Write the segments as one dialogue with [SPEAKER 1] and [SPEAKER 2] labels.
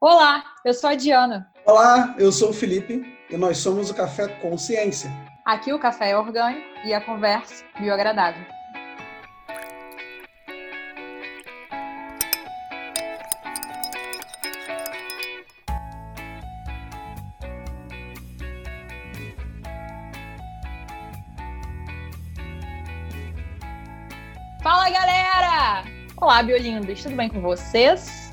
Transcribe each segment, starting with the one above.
[SPEAKER 1] Olá, eu sou a Diana.
[SPEAKER 2] Olá, eu sou o Felipe e nós somos o Café Consciência.
[SPEAKER 1] Aqui o café é orgânico e a conversa bioagradável. Fala galera! Olá, biolindos, tudo bem com vocês?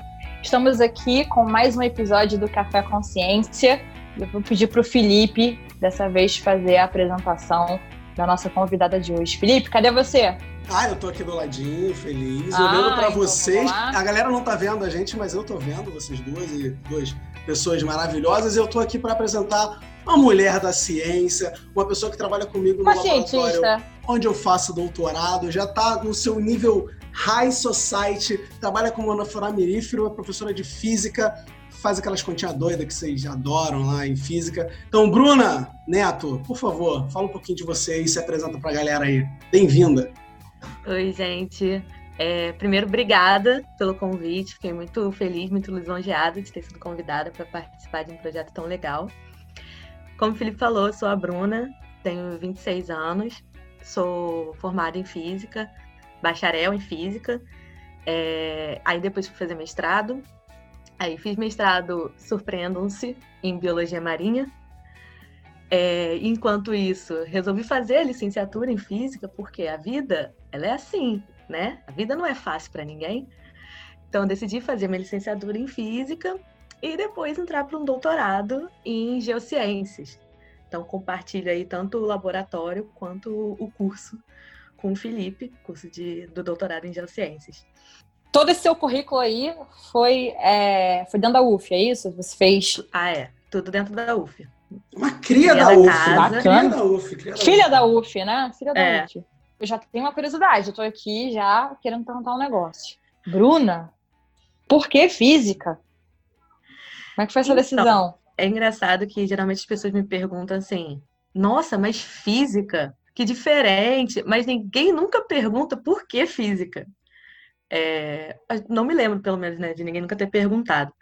[SPEAKER 1] Estamos aqui com mais um episódio do Café Consciência. Eu vou pedir para o Felipe, dessa vez, fazer a apresentação da nossa convidada de hoje. Felipe, cadê você?
[SPEAKER 2] Ah, eu tô aqui do ladinho, feliz,
[SPEAKER 1] Ah,
[SPEAKER 2] olhando para
[SPEAKER 1] então
[SPEAKER 2] vocês. A galera não tá vendo a gente, mas eu tô vendo vocês duas e duas pessoas maravilhosas. Eu tô aqui para apresentar uma mulher da ciência, uma pessoa que trabalha comigo no
[SPEAKER 1] Uma
[SPEAKER 2] laboratório
[SPEAKER 1] cientista.
[SPEAKER 2] onde eu faço doutorado, já tá no seu nível high society, trabalha como anaframirífero, é professora de física, faz aquelas continhas doidas que vocês adoram lá em física. Então, Bruna Neto, por favor, fala um pouquinho de você e se apresenta pra galera aí. Bem-vinda.
[SPEAKER 3] Oi, gente. É, primeiro, obrigada pelo convite. Fiquei muito feliz, muito lisonjeada de ter sido convidada para participar de um projeto tão legal. Como o Felipe falou, eu sou a Bruna, tenho 26 anos, sou formada em física, bacharel em física. É, aí depois fui fazer mestrado. Aí fiz mestrado, surpreendam-se, em biologia marinha. É, enquanto isso, resolvi fazer a licenciatura em física, porque a vida, ela é assim, né? A vida não é fácil para ninguém. Então, decidi fazer minha licenciatura em física e depois entrar para um doutorado em geociências. Então, compartilho aí tanto o laboratório quanto o curso com o Felipe, curso de, do doutorado em geociências.
[SPEAKER 1] Todo esse seu currículo aí foi, é, foi dentro da UF, é isso? Você fez
[SPEAKER 3] Ah, é, tudo dentro da UF.
[SPEAKER 2] Uma cria
[SPEAKER 3] Cria
[SPEAKER 2] da
[SPEAKER 3] da
[SPEAKER 2] UF.
[SPEAKER 3] casa.
[SPEAKER 2] Cria da UF. Cria da
[SPEAKER 1] filha
[SPEAKER 2] UF.
[SPEAKER 1] da UF, né? Filha da
[SPEAKER 3] É.
[SPEAKER 1] UF. Eu já tenho uma curiosidade, eu tô aqui já querendo perguntar um negócio. Bruna, por que física? Como é que foi essa
[SPEAKER 3] Então,
[SPEAKER 1] decisão?
[SPEAKER 3] É engraçado que geralmente as pessoas me perguntam assim: nossa, mas física? Que diferente! Mas ninguém nunca pergunta por que física. É, não me lembro, pelo menos, né, de ninguém nunca ter perguntado.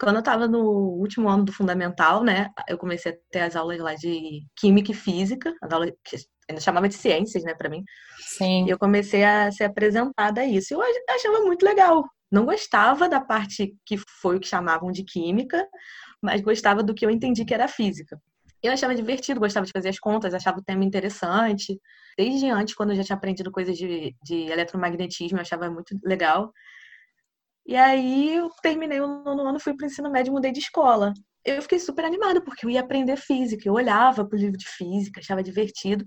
[SPEAKER 3] Quando eu estava no último ano do fundamental, né, eu comecei a ter as aulas lá de química e física, as aulas que ainda chamava de ciências, né, para mim.
[SPEAKER 1] Sim.
[SPEAKER 3] E eu comecei a ser apresentada a isso. Eu ach- achava muito legal. Não gostava da parte que foi o que chamavam de química, mas gostava do que eu entendi que era física. Eu achava divertido, gostava de fazer as contas, achava o tema interessante. Desde antes, quando eu já tinha aprendido coisas de, de eletromagnetismo, eu achava muito legal. E aí eu terminei o nono ano, fui para o ensino médio e mudei de escola. Eu fiquei super animada, porque eu ia aprender física. Eu olhava para o livro de física, achava divertido.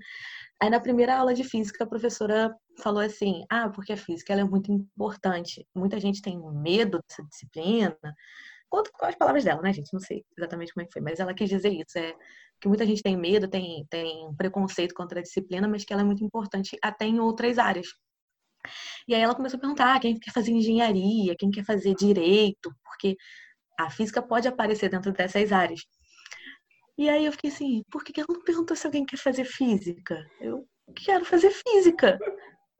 [SPEAKER 3] Aí na primeira aula de física, a professora falou assim: Ah, porque a física ela é muito importante. Muita gente tem medo dessa disciplina. Conta com as palavras dela, né, gente? Não sei exatamente como é que foi, mas ela quis dizer isso: é que muita gente tem medo, tem, tem preconceito contra a disciplina, mas que ela é muito importante até em outras áreas. E aí ela começou a perguntar: ah, quem quer fazer engenharia, quem quer fazer direito, porque a física pode aparecer dentro dessas áreas. E aí eu fiquei assim, por que ela não perguntou se alguém quer fazer física? Eu quero fazer física.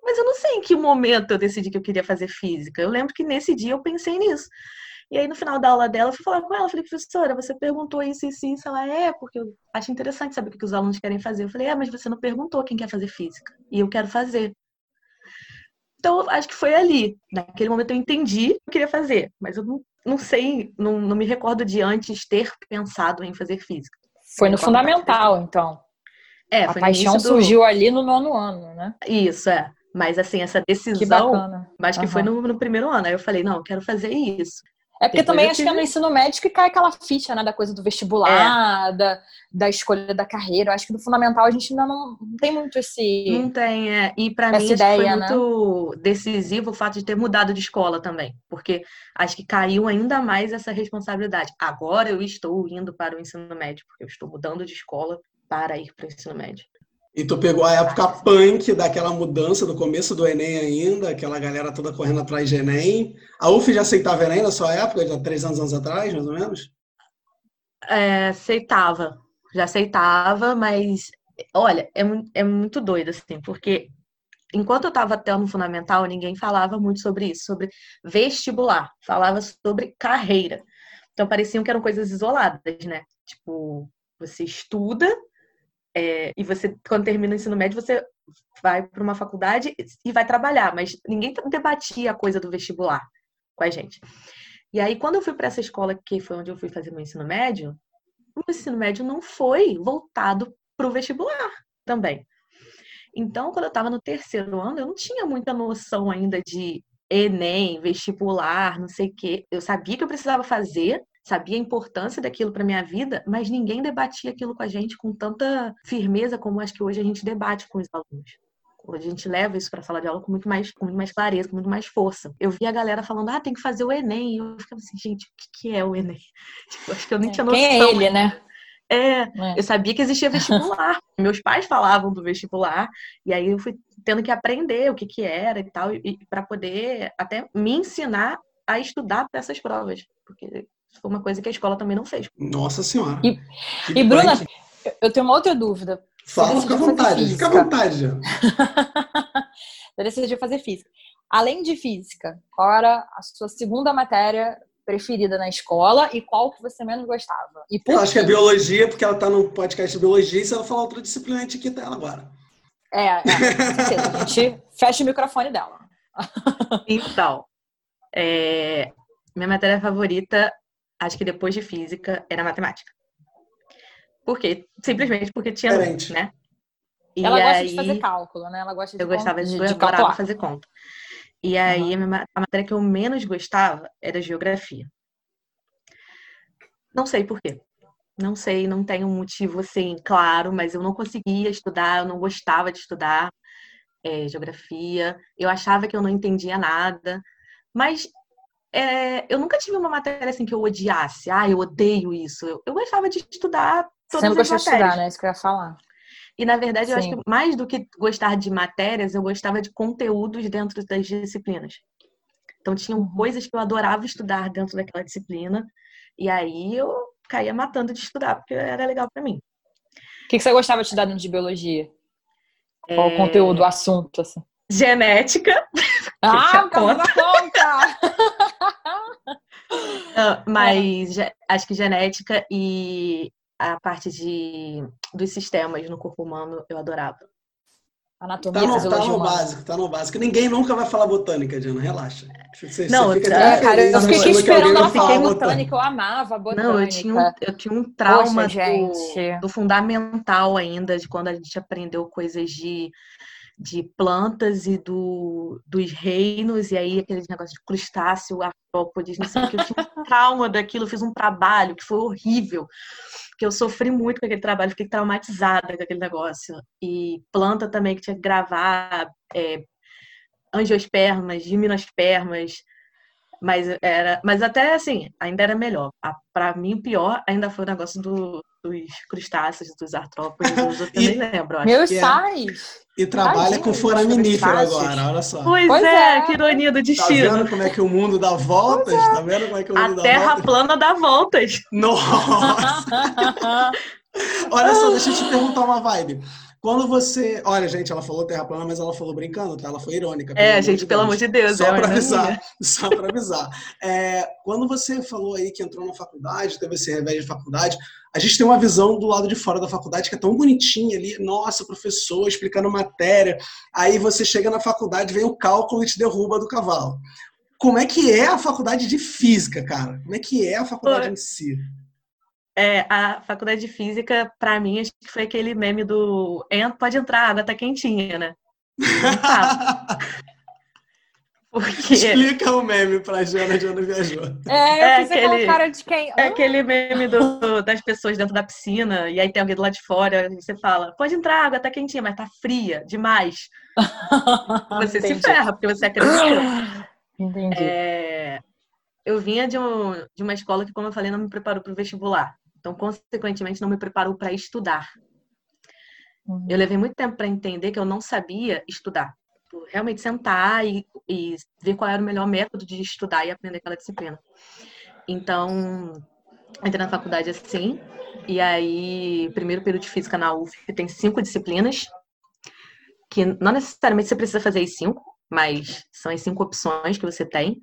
[SPEAKER 3] Mas eu não sei em que momento eu decidi que eu queria fazer física. Eu lembro que nesse dia eu pensei nisso. E aí no final da aula dela eu fui falar com ela, falei, professora, você perguntou isso, isso, isso. Ela, é, porque eu acho interessante saber o que os alunos querem fazer. Eu falei, é, mas você não perguntou quem quer fazer física. E eu quero fazer. Então, eu acho que foi ali. Naquele momento eu entendi o que eu queria fazer. Mas eu não, não sei, não, não me recordo de antes ter pensado em fazer física.
[SPEAKER 1] Foi no fundamental, então.
[SPEAKER 3] É,
[SPEAKER 1] a
[SPEAKER 3] foi
[SPEAKER 1] paixão
[SPEAKER 3] do-
[SPEAKER 1] surgiu ali no nono ano, né?
[SPEAKER 3] Isso, é. Mas assim, essa
[SPEAKER 1] Que
[SPEAKER 3] decisão,
[SPEAKER 1] bacana.
[SPEAKER 3] mas que foi
[SPEAKER 1] Aham.
[SPEAKER 3] no, no primeiro ano. Aí eu falei, não, eu quero fazer isso.
[SPEAKER 1] É porque também acho que é no ensino médio que cai aquela ficha, né? Da coisa do vestibular, da, da escolha da carreira. Eu acho que no fundamental a gente ainda não, não tem muito esse.
[SPEAKER 3] Não tem, é. E
[SPEAKER 1] Essa
[SPEAKER 3] mim que foi
[SPEAKER 1] ideia, né?
[SPEAKER 3] muito decisivo o fato de ter mudado de escola também. Porque acho que caiu ainda mais essa responsabilidade. Agora eu estou indo para o ensino médio, porque eu estou mudando de escola para ir para o ensino médio.
[SPEAKER 2] E tu pegou a época punk daquela mudança do começo do Enem ainda, aquela galera toda correndo atrás de Enem. A UF já aceitava Enem na sua época, já três anos, anos atrás, mais ou menos?
[SPEAKER 3] É, aceitava, já aceitava, mas olha, é, é muito doido, assim, porque enquanto eu estava até no fundamental, ninguém falava muito sobre isso, sobre vestibular, falava sobre carreira. Então pareciam que eram coisas isoladas, né? Tipo, você estuda é, e você, quando termina o ensino médio, você vai para uma faculdade e vai trabalhar, mas ninguém debatia a coisa do vestibular com a gente. E aí, quando eu fui para essa escola, que foi onde eu fui fazer meu ensino médio, o ensino médio não foi voltado para o vestibular também. Então, quando eu estava no terceiro ano, eu não tinha muita noção ainda de Enem, vestibular, não sei o quê. Eu sabia que eu precisava fazer, sabia a importância daquilo para minha vida, mas ninguém debatia aquilo com a gente com tanta firmeza como acho que hoje a gente debate com os alunos. Hoje a gente leva isso para a sala de aula com muito mais, com muito mais clareza, com muito mais força. Eu vi a galera falando, ah, tem que fazer o Enem. E eu ficava assim, gente, o que é o Enem? Tipo, acho que eu nem tinha noção.
[SPEAKER 1] Quem é ele, né?
[SPEAKER 3] É, é, eu sabia que existia vestibular. Meus pais falavam do vestibular, e aí eu fui tendo que aprender o que, que era e tal, e, para poder até me ensinar a estudar para essas provas. Porque foi uma coisa que a escola também não fez.
[SPEAKER 2] Nossa Senhora.
[SPEAKER 1] E, e Bruna, eu tenho uma outra dúvida.
[SPEAKER 2] Fala, fica à vontade, fica à vontade. Já.
[SPEAKER 1] Você decidiu fazer física. Além de física, qual era a sua segunda matéria preferida na escola e qual que você menos gostava? E
[SPEAKER 2] eu acho que é biologia, porque ela está no podcast de biologia, e se ela falar outra disciplina, a gente quita ela agora.
[SPEAKER 1] É, é, com certeza. A gente fecha o microfone dela.
[SPEAKER 3] Então, é, minha matéria favorita, acho que depois de física, era matemática. Por quê? Simplesmente porque tinha
[SPEAKER 2] Diferente.
[SPEAKER 3] né?
[SPEAKER 1] E ela gosta de fazer cálculo, né? Ela gosta de
[SPEAKER 3] Eu gostava de,
[SPEAKER 1] de,
[SPEAKER 3] de
[SPEAKER 1] calcular.
[SPEAKER 3] fazer conta. E aí,
[SPEAKER 1] Uhum.
[SPEAKER 3] a matéria que eu menos gostava era geografia. Não sei por quê. Não sei, não tenho um motivo assim claro, mas eu não conseguia estudar, eu não gostava de estudar é, geografia. Eu achava que eu não entendia nada. Mas é, eu nunca tive uma matéria assim que eu odiasse. Ah, eu odeio isso. Eu, eu gostava de estudar todas
[SPEAKER 1] sempre
[SPEAKER 3] as
[SPEAKER 1] gostou de
[SPEAKER 3] matérias.
[SPEAKER 1] estudar, né? Isso que eu ia falar.
[SPEAKER 3] E, na verdade, eu acho
[SPEAKER 1] Sim.
[SPEAKER 3] que mais do que gostar de matérias, eu gostava de conteúdos dentro das disciplinas. Então, tinham
[SPEAKER 1] Uhum.
[SPEAKER 3] coisas que eu adorava estudar dentro daquela disciplina. E aí eu caía matando de estudar, porque era legal para mim.
[SPEAKER 1] O que, que você gostava de estudar dentro de biologia? Qual
[SPEAKER 3] É,
[SPEAKER 1] o conteúdo, o assunto, assim?
[SPEAKER 3] Genética,
[SPEAKER 1] Ah, por causa da conta!
[SPEAKER 3] Ah, mas ge- acho que genética e a parte de, dos sistemas no corpo humano eu adorava.
[SPEAKER 1] Anatomia,
[SPEAKER 2] Tá no, tá no básico, tá no básico. Ninguém nunca vai falar botânica, Diana, relaxa. Você,
[SPEAKER 3] Não,
[SPEAKER 2] você fica
[SPEAKER 1] É, cara, eu fiquei esperando ela
[SPEAKER 2] falar botânica.
[SPEAKER 1] botânica, eu amava botânica.
[SPEAKER 3] Não, eu tinha um, eu tinha um trauma
[SPEAKER 1] Poxa, gente.
[SPEAKER 3] do, do fundamental ainda, de quando a gente aprendeu coisas de, de plantas e do, dos reinos, e aí aquele negócio de crustáceo, artrópodes, não sei o que. Eu um trauma daquilo, eu fiz um trabalho que foi horrível, que eu sofri muito com aquele trabalho, fiquei traumatizada com aquele negócio. E planta também, que tinha que gravar é, angiospermas, gimnospermas, mas era, mas até assim, ainda era melhor. A- Pra mim, o pior ainda foi o negócio do- dos crustáceos, dos artrópodes, dos outros, eu
[SPEAKER 2] E-
[SPEAKER 3] nem lembro. acho.
[SPEAKER 1] Meus
[SPEAKER 2] é-
[SPEAKER 1] sais!
[SPEAKER 2] E trabalha com foraminífero agora, olha só.
[SPEAKER 3] Pois,
[SPEAKER 1] Pois
[SPEAKER 3] é,
[SPEAKER 1] é.
[SPEAKER 3] que ironia do
[SPEAKER 2] Tá
[SPEAKER 3] destino.
[SPEAKER 2] vendo como é que o mundo dá voltas? Tá vendo como é que o mundo
[SPEAKER 3] A
[SPEAKER 2] dá
[SPEAKER 3] Terra
[SPEAKER 2] voltas?
[SPEAKER 3] plana dá voltas.
[SPEAKER 2] Nossa! Olha só, deixa eu te perguntar uma vibe. Quando você. Olha, gente, ela falou terra plana, mas ela falou brincando, tá? Ela foi irônica.
[SPEAKER 3] É, gente, pelo amor de Deus.
[SPEAKER 2] Só
[SPEAKER 3] é
[SPEAKER 2] para
[SPEAKER 3] ironia.
[SPEAKER 2] avisar, só para avisar. É, quando você falou aí que entrou na faculdade, teve esse revés de faculdade, a gente tem uma visão do lado de fora da faculdade que é tão bonitinha ali. Nossa, professor explicando matéria. Aí você chega na faculdade, vem o cálculo e te derruba do cavalo. Como é que é a faculdade de física, cara? Como é que é a faculdade
[SPEAKER 3] Oi.
[SPEAKER 2] em si?
[SPEAKER 3] É, a faculdade de física, pra mim, acho que foi aquele meme do "En- pode entrar, a água tá quentinha, né? Porque
[SPEAKER 2] Explica o meme pra Jana, Jana viajou.
[SPEAKER 1] É, eu
[SPEAKER 3] É
[SPEAKER 1] fiz aquela
[SPEAKER 3] aquele-
[SPEAKER 1] cara de quem.
[SPEAKER 3] é aquele meme do- das pessoas dentro da piscina, e aí tem alguém do lado de fora, e você fala, pode entrar, a água tá quentinha, mas tá fria demais. Você se
[SPEAKER 1] Entendi.
[SPEAKER 3] ferra, porque você acreditou.
[SPEAKER 1] Entendi.
[SPEAKER 3] É, eu vinha de, um, de uma escola que, como eu falei, não me preparou para o vestibular. Então, consequentemente, não me preparou para estudar.
[SPEAKER 1] Uhum.
[SPEAKER 3] Eu levei muito tempo para entender que eu não sabia estudar. Tipo, Realmente sentar e, e ver qual era o melhor método de estudar e aprender aquela disciplina. Então, entrei na faculdade assim. E aí, primeiro período de física na UF tem cinco disciplinas, que não necessariamente você precisa fazer as cinco, mas são as cinco opções que você tem.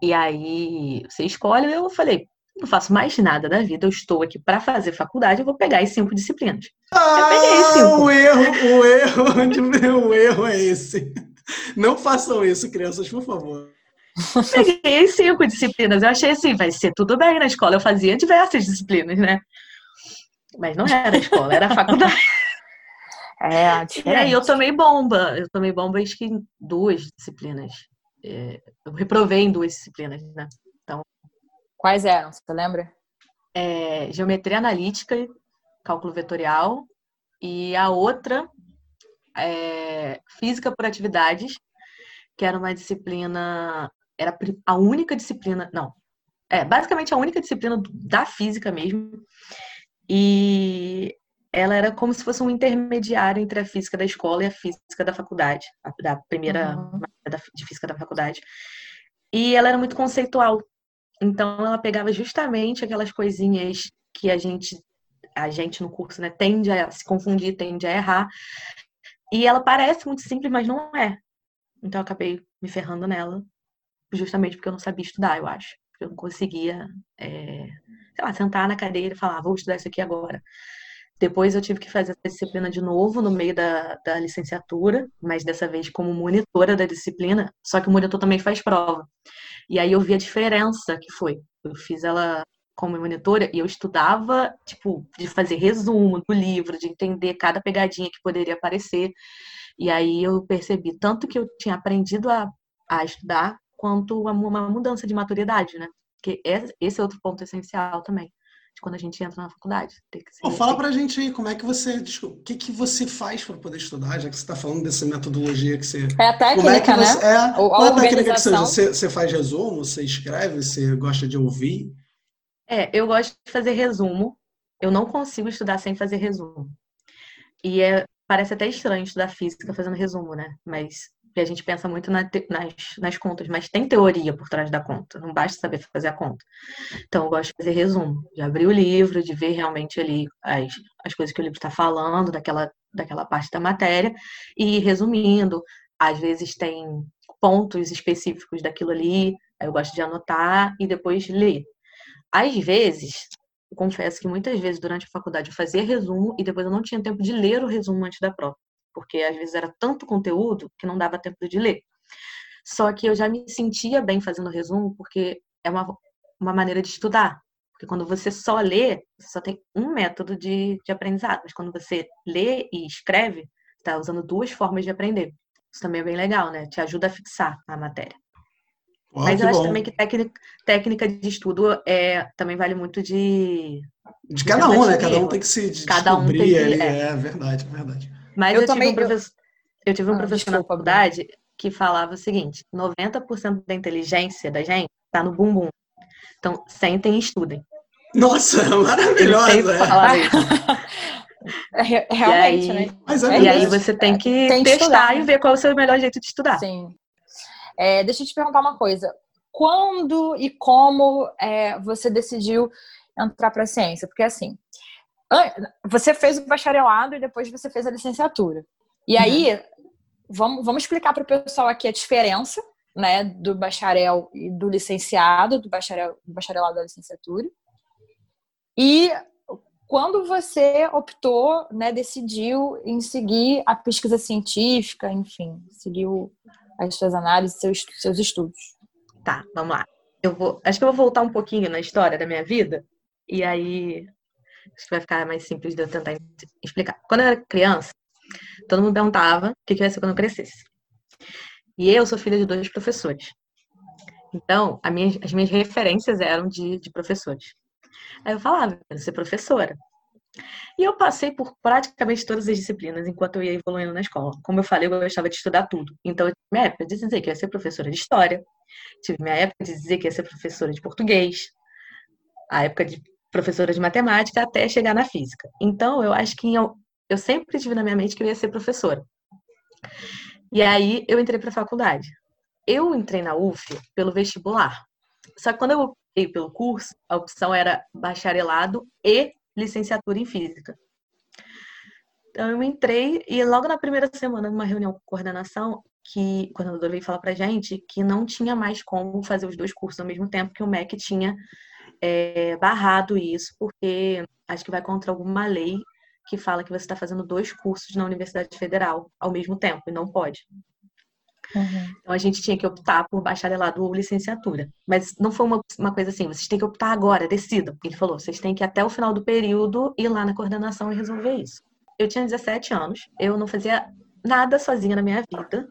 [SPEAKER 3] E aí você escolhe. Eu falei, não faço mais nada da vida, eu estou aqui para fazer faculdade, eu vou pegar as cinco disciplinas.
[SPEAKER 2] Ah, eu peguei cinco. O erro, o erro, o erro é esse. Não façam isso, crianças, por favor.
[SPEAKER 3] Peguei cinco disciplinas. Eu achei assim, vai ser tudo bem na escola. Eu fazia diversas disciplinas, né? Mas não era a escola, era a faculdade.
[SPEAKER 1] É,
[SPEAKER 3] E aí eu tomei bomba. Eu tomei bomba acho que em duas disciplinas. É, eu reprovei em duas disciplinas, né?
[SPEAKER 1] Quais eram? Você lembra?
[SPEAKER 3] É, geometria analítica, cálculo vetorial, e a outra é, física por atividades, que era uma disciplina, era a única disciplina, não, é basicamente a única disciplina da física mesmo, e ela era como se fosse um intermediário entre a física da escola e a física da faculdade, da primeira uhum. de física da faculdade. E ela era muito conceitual. Então ela pegava justamente aquelas coisinhas que a gente a gente no curso, né, tende a se confundir, tende a errar. E ela parece muito simples, mas não é. Então eu acabei me ferrando nela, justamente porque eu não sabia estudar, eu acho. Eu não conseguia, é, sei lá, sentar na cadeira e falar, vou estudar isso aqui agora. Depois eu tive que fazer essa disciplina de novo no meio da, da licenciatura, mas dessa vez como monitora da disciplina, só que o monitor também faz prova. E aí eu vi a diferença que foi. Eu fiz ela como monitora e eu estudava, tipo, de fazer resumo do livro, de entender cada pegadinha que poderia aparecer. E aí eu percebi tanto que eu tinha aprendido a, a estudar, quanto uma mudança de maturidade, né? Porque esse é outro ponto essencial também de quando a gente entra na faculdade. Tem que ser...
[SPEAKER 2] fala pra gente aí, como é que você. O que, que você faz para poder estudar, já que você está falando dessa metodologia que você.
[SPEAKER 1] É a técnica, é que
[SPEAKER 2] você,
[SPEAKER 1] né?
[SPEAKER 2] É, qual é a técnica que? Você, você faz resumo, você escreve, você gosta de ouvir?
[SPEAKER 3] É, eu gosto de fazer resumo. Eu não consigo estudar sem fazer resumo. E é, parece até estranho estudar física fazendo resumo, né? Mas a gente pensa muito na te, nas, nas contas, mas tem teoria por trás da conta, não basta saber fazer a conta. Então, eu gosto de fazer resumo, de abrir o livro, de ver realmente ali as, as coisas que o livro está falando, daquela, daquela parte da matéria, e resumindo. Às vezes tem pontos específicos daquilo ali, eu gosto de anotar e depois ler. Às vezes, confesso que muitas vezes durante a faculdade eu fazia resumo e depois eu não tinha tempo de ler o resumo antes da prova porque às vezes era tanto conteúdo que não dava tempo de ler. Só que eu já me sentia bem fazendo resumo, porque é uma, uma maneira de estudar. Porque quando você só lê, você só tem um método de, de aprendizado. Mas quando você lê e escreve, está usando duas formas de aprender. Isso também é bem legal, né? Te ajuda a fixar a matéria. Mas eu acho bom. também que técnica, técnica de estudo é, também vale muito de.
[SPEAKER 2] De cada um, né? Cada um tem que se descobrir cada um tem que, ali. É. é verdade, é verdade.
[SPEAKER 3] Mas eu, eu também, tive um professor, eu... eu tive um ah, professor desculpa, na faculdade que falava o seguinte: 90% da inteligência da gente está no bumbum. Então, sentem e estudem.
[SPEAKER 2] Nossa, maravilhosa! Ele
[SPEAKER 1] fala isso. É, realmente,
[SPEAKER 3] e aí,
[SPEAKER 1] né?
[SPEAKER 3] Mas é e aí você tem que tem testar estudar, e né? ver qual é o seu melhor jeito de estudar.
[SPEAKER 1] Sim. É, deixa eu te perguntar uma coisa. Quando e como é, você decidiu entrar para a ciência? Porque assim, você fez o bacharelado e depois você fez a licenciatura. E uhum. aí, vamos, vamos explicar para o pessoal aqui a diferença né, do bacharel e do licenciado, do, bacharel, do bacharelado da licenciatura. E quando você optou, né, decidiu em seguir a pesquisa científica, enfim, seguiu as suas análises, seus, seus estudos.
[SPEAKER 3] Tá, vamos lá. Eu vou, acho que eu vou voltar um pouquinho na história da minha vida e aí Acho que vai ficar mais simples de eu tentar explicar. Quando eu era criança, todo mundo perguntava o que eu ia ser quando eu crescesse. E eu sou filha de dois professores. Então, minha, as minhas referências eram de, de professores. Aí eu falava, eu quero ser professora. E eu passei por praticamente todas as disciplinas enquanto eu ia evoluindo na escola. Como eu falei, eu gostava de estudar tudo. Então, eu tive minha época de dizer que ia ser professora de história, tive minha época de dizer que ia ser professora de português, a época de professora de matemática até chegar na física. Então, eu acho que eu, eu sempre tive na minha mente que eu ia ser professora. E aí, eu entrei para a faculdade. Eu entrei na UF pelo vestibular. Só que quando eu optei pelo curso, a opção era bacharelado e licenciatura em física. Então, eu entrei e logo na primeira semana, numa reunião com coordenação, que o coordenador veio falar pra gente que não tinha mais como fazer os dois cursos ao mesmo tempo, que o MEC tinha é, barrado isso, porque acho que vai contra alguma lei que fala que você está fazendo dois cursos na Universidade Federal ao mesmo tempo, e não pode. Uhum. Então a gente tinha que optar por bacharelado ou licenciatura. Mas não foi uma, uma coisa assim, vocês têm que optar agora, decidam. Ele falou, vocês têm que até o final do período ir lá na coordenação e resolver isso. Eu tinha 17 anos, eu não fazia nada sozinha na minha vida.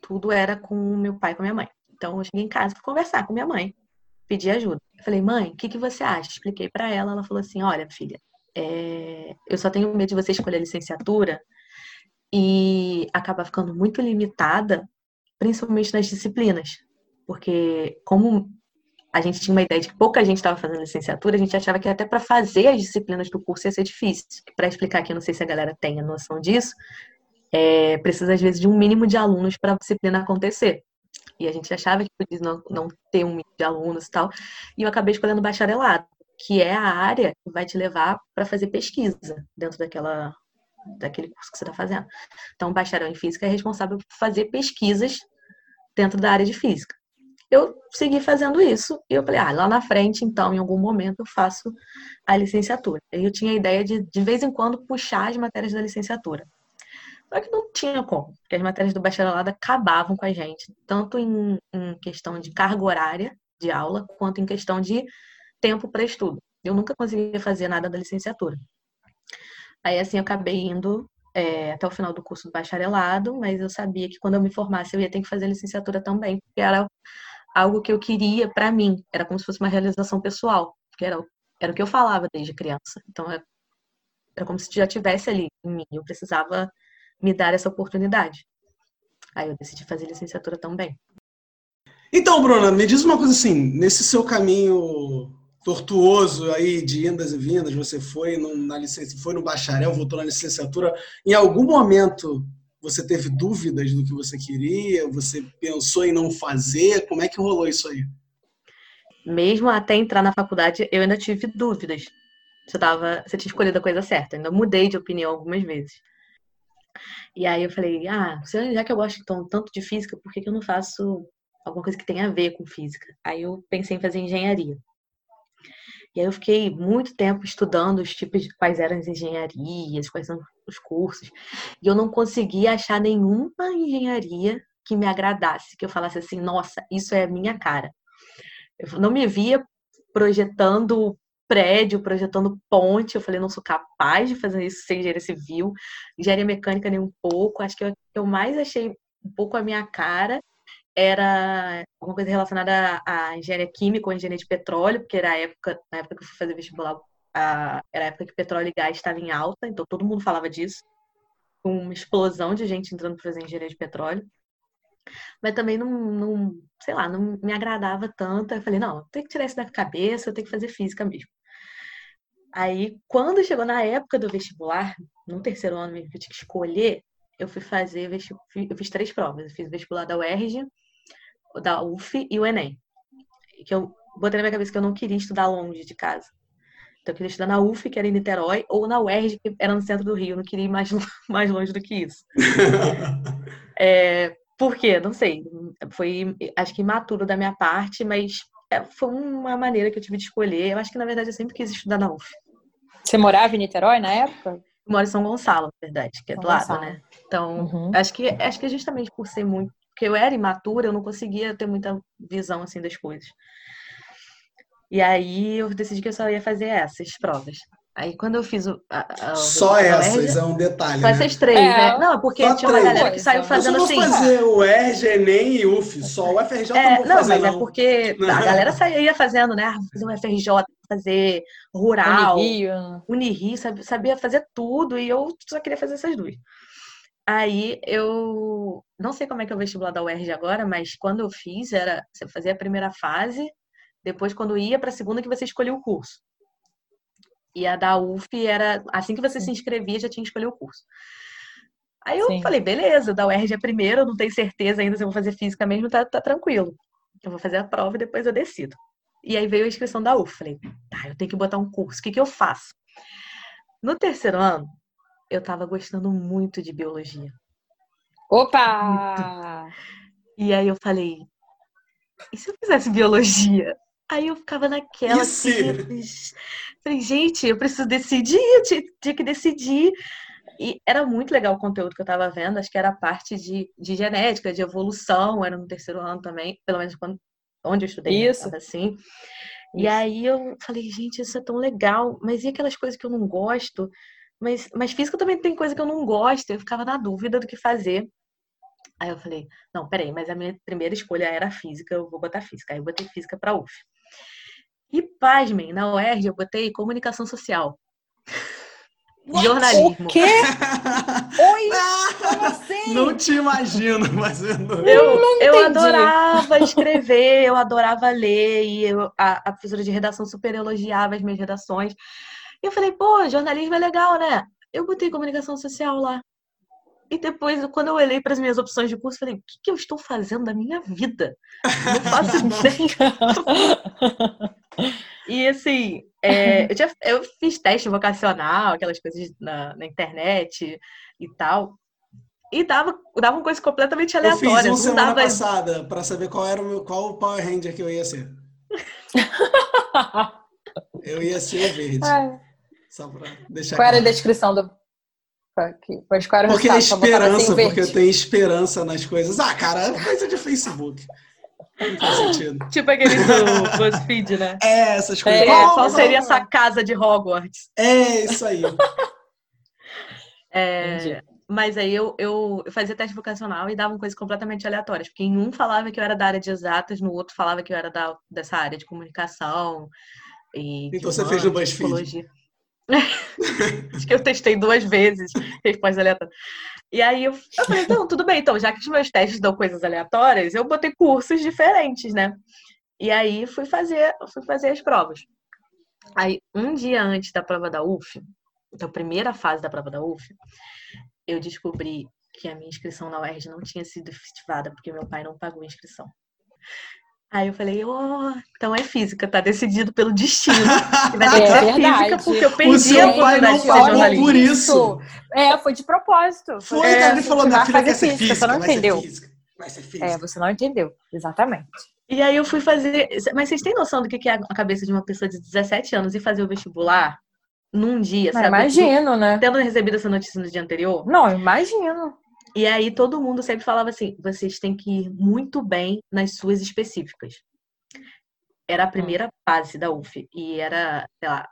[SPEAKER 3] Tudo era com meu pai e com minha mãe. Então eu cheguei em casa para conversar com minha mãe, pedir ajuda. Eu falei, mãe, o que, que você acha? Expliquei para ela, ela falou assim, olha, filha, é... eu só tenho medo de você escolher licenciatura e acabar ficando muito limitada, principalmente nas disciplinas. Porque como a gente tinha uma ideia de que pouca gente estava fazendo licenciatura, a gente achava que até para fazer as disciplinas do curso ia ser difícil. Para explicar aqui, não sei se a galera tem a noção disso, é, precisa às vezes de um mínimo de alunos para a disciplina acontecer. E a gente achava que podia não, não ter um de alunos e tal. E eu acabei escolhendo bacharelado, que é a área que vai te levar para fazer pesquisa dentro daquela, daquele curso que você está fazendo. Então, o bacharel em física é responsável por fazer pesquisas dentro da área de física. Eu segui fazendo isso e eu falei, ah, lá na frente, então, em algum momento, eu faço a licenciatura. Eu tinha a ideia de, de vez em quando, puxar as matérias da licenciatura. Só que não tinha como, porque as matérias do bacharelado acabavam com a gente, tanto em, em questão de carga horária de aula, quanto em questão de tempo para estudo. Eu nunca conseguia fazer nada da licenciatura. Aí, assim, eu acabei indo é, até o final do curso do bacharelado, mas eu sabia que quando eu me formasse eu ia ter que fazer licenciatura também, porque era algo que eu queria para mim, era como se fosse uma realização pessoal, porque era, era o que eu falava desde criança. Então, era, era como se já tivesse ali em mim, eu precisava me dar essa oportunidade. Aí eu decidi fazer licenciatura também.
[SPEAKER 2] Então, Bruna, me diz uma coisa assim, nesse seu caminho tortuoso aí de indas e vindas, você foi no, na licença, foi no bacharel, voltou na licenciatura, em algum momento você teve dúvidas do que você queria? Você pensou em não fazer? Como é que rolou isso aí?
[SPEAKER 3] Mesmo até entrar na faculdade, eu ainda tive dúvidas. Você, tava, você tinha escolhido a coisa certa. Ainda mudei de opinião algumas vezes. E aí eu falei, ah, já que eu gosto tanto de física, por que, que eu não faço alguma coisa que tenha a ver com física? Aí eu pensei em fazer engenharia. E aí eu fiquei muito tempo estudando os tipos de quais eram as engenharias, quais são os cursos. E eu não conseguia achar nenhuma engenharia que me agradasse, que eu falasse assim, nossa, isso é a minha cara. Eu não me via projetando prédio, projetando ponte. Eu falei, não sou capaz de fazer isso sem engenharia civil, engenharia mecânica nem um pouco. Acho que eu, eu mais achei um pouco a minha cara era alguma coisa relacionada à engenharia química ou engenharia de petróleo, porque era a época, na época que eu fui fazer vestibular, a, era a época que petróleo e gás estavam em alta, então todo mundo falava disso. Uma explosão de gente entrando para fazer engenharia de petróleo. Mas também não, não, sei lá, não me agradava tanto. Eu falei, não, tem que tirar isso da cabeça, eu tenho que fazer física mesmo. Aí, quando chegou na época do vestibular, no terceiro ano mesmo que eu tinha que escolher, eu fui fazer, eu fiz três provas. Eu fiz o vestibular da UERJ, da UF e o Enem. Que eu botei na minha cabeça que eu não queria estudar longe de casa. Então eu queria estudar na UF, que era em Niterói, ou na UERJ, que era no centro do Rio. Eu não queria ir mais, mais longe do que isso. é, por quê? Não sei. Foi, acho que imaturo da minha parte, mas é, foi uma maneira que eu tive de escolher. Eu acho que, na verdade, eu sempre quis estudar na UF.
[SPEAKER 1] Você morava em Niterói na época?
[SPEAKER 3] Eu moro em São Gonçalo, na verdade, que é São do lado, Gonçalo. né? Então, uhum. acho que acho que justamente por ser muito. Porque eu era imatura, eu não conseguia ter muita visão assim das coisas. E aí eu decidi que eu só ia fazer essas provas. Aí quando eu fiz o. A,
[SPEAKER 2] a, só essas, é um detalhe.
[SPEAKER 3] Só
[SPEAKER 2] né?
[SPEAKER 3] essas três, é, né? Não, porque tinha uma galera que saiu fazendo
[SPEAKER 2] eu
[SPEAKER 3] assim.
[SPEAKER 2] Eu fazer o ERG, ENEM e UF, só o FRJ
[SPEAKER 3] é,
[SPEAKER 2] não
[SPEAKER 3] não,
[SPEAKER 2] fazer,
[SPEAKER 3] mas é não. é porque a galera saía fazendo, né? Ah, fazer um FRJ, fazer rural, Unirio, Unirio sabia, sabia fazer tudo e eu só queria fazer essas duas. Aí eu não sei como é que é o vestibular da UERJ agora, mas quando eu fiz era você fazia a primeira fase, depois quando ia para a segunda que você escolhia o curso. E a da UF era assim que você se inscrevia, já tinha que escolher o curso. Aí eu Sim. falei, beleza, da UERJ é primeiro, não tenho certeza ainda se eu vou fazer física mesmo, tá, tá tranquilo. Eu vou fazer a prova e depois eu decido. E aí veio a inscrição da UF. Falei, tá, eu tenho que botar um curso, o que, que eu faço? No terceiro ano, eu tava gostando muito de biologia.
[SPEAKER 1] Opa!
[SPEAKER 3] Muito. E aí eu falei, e se eu fizesse biologia? Aí eu ficava naquela. Assim, falei, gente, eu preciso decidir, eu tinha, tinha, que decidir. E era muito legal o conteúdo que eu estava vendo, acho que era a parte de, de genética, de evolução, era no terceiro ano também, pelo menos quando, onde eu estudei.
[SPEAKER 1] Né, isso.
[SPEAKER 3] Assim. E aí eu falei, gente, isso é tão legal, mas e aquelas coisas que eu não gosto? Mas, mas física também tem coisa que eu não gosto, eu ficava na dúvida do que fazer. Aí eu falei, não, peraí, mas a minha primeira escolha era física, eu vou botar física. Aí eu botei física para UF. E pasmem, na UERJ eu botei comunicação social. What? Jornalismo.
[SPEAKER 1] O quê? Oi? Como assim?
[SPEAKER 2] Não te imagino fazendo.
[SPEAKER 3] Eu, não eu adorava escrever, eu adorava ler, e eu, a, a professora de redação super elogiava as minhas redações. E eu falei, pô, jornalismo é legal, né? Eu botei comunicação social lá. E depois, quando eu olhei para as minhas opções de curso, falei: o que, que eu estou fazendo da minha vida? Não faço ideia. e assim, é, eu, tinha, eu fiz teste vocacional, aquelas coisas na, na internet e tal. E dava, dava uma coisa completamente aleatória. Eu
[SPEAKER 2] fiz uma semana dava... passada para saber qual era o meu, qual o Power Ranger que eu ia ser. eu ia ser verde. Só pra deixar
[SPEAKER 1] Qual claro. era a descrição do,
[SPEAKER 2] Pode qual porque é esperança, assim, porque eu tenho esperança nas coisas. Ah, cara, é coisa de Facebook. Não faz sentido.
[SPEAKER 3] Tipo aquele do BuzzFeed, né?
[SPEAKER 2] É, essas coisas.
[SPEAKER 3] É, qual, qual seria essa casa de Hogwarts?
[SPEAKER 2] É, isso aí.
[SPEAKER 3] é, mas aí eu, eu, eu, fazia teste vocacional e davam coisas completamente aleatórias. Porque em um falava que eu era da área de exatas, no outro falava que eu era da, dessa área de comunicação. E
[SPEAKER 2] então você fez no BuzzFeed?
[SPEAKER 3] Acho que eu testei duas vezes, resposta aleatória. E aí eu, eu falei, não, tudo bem, então, já que os meus testes dão coisas aleatórias, eu botei cursos diferentes, né? E aí fui fazer, fui fazer as provas. Aí, um dia antes da prova da UF, da primeira fase da prova da UF, eu descobri que a minha inscrição na UERJ não tinha sido efetivada porque meu pai não pagou a inscrição. Aí eu falei, oh, então é física, tá decidido pelo destino. Vai ter é, que ser verdade. física porque eu perdi
[SPEAKER 2] o seu pai não falou por isso.
[SPEAKER 1] É, foi de propósito.
[SPEAKER 2] Foi, é, ele falou, minha filha quer ser física,
[SPEAKER 1] você não entendeu.
[SPEAKER 2] Física, vai ser física.
[SPEAKER 1] É, você não entendeu, exatamente.
[SPEAKER 3] E aí eu fui fazer, mas vocês têm noção do que é a cabeça de uma pessoa de 17 anos e fazer o vestibular num dia,
[SPEAKER 1] sabe? Imagino, né?
[SPEAKER 3] Tendo recebido essa notícia no dia anterior?
[SPEAKER 1] Não, imagino.
[SPEAKER 3] E aí todo mundo sempre falava assim: vocês têm que ir muito bem nas suas específicas. Era a hum. primeira fase da UF e era, sei lá,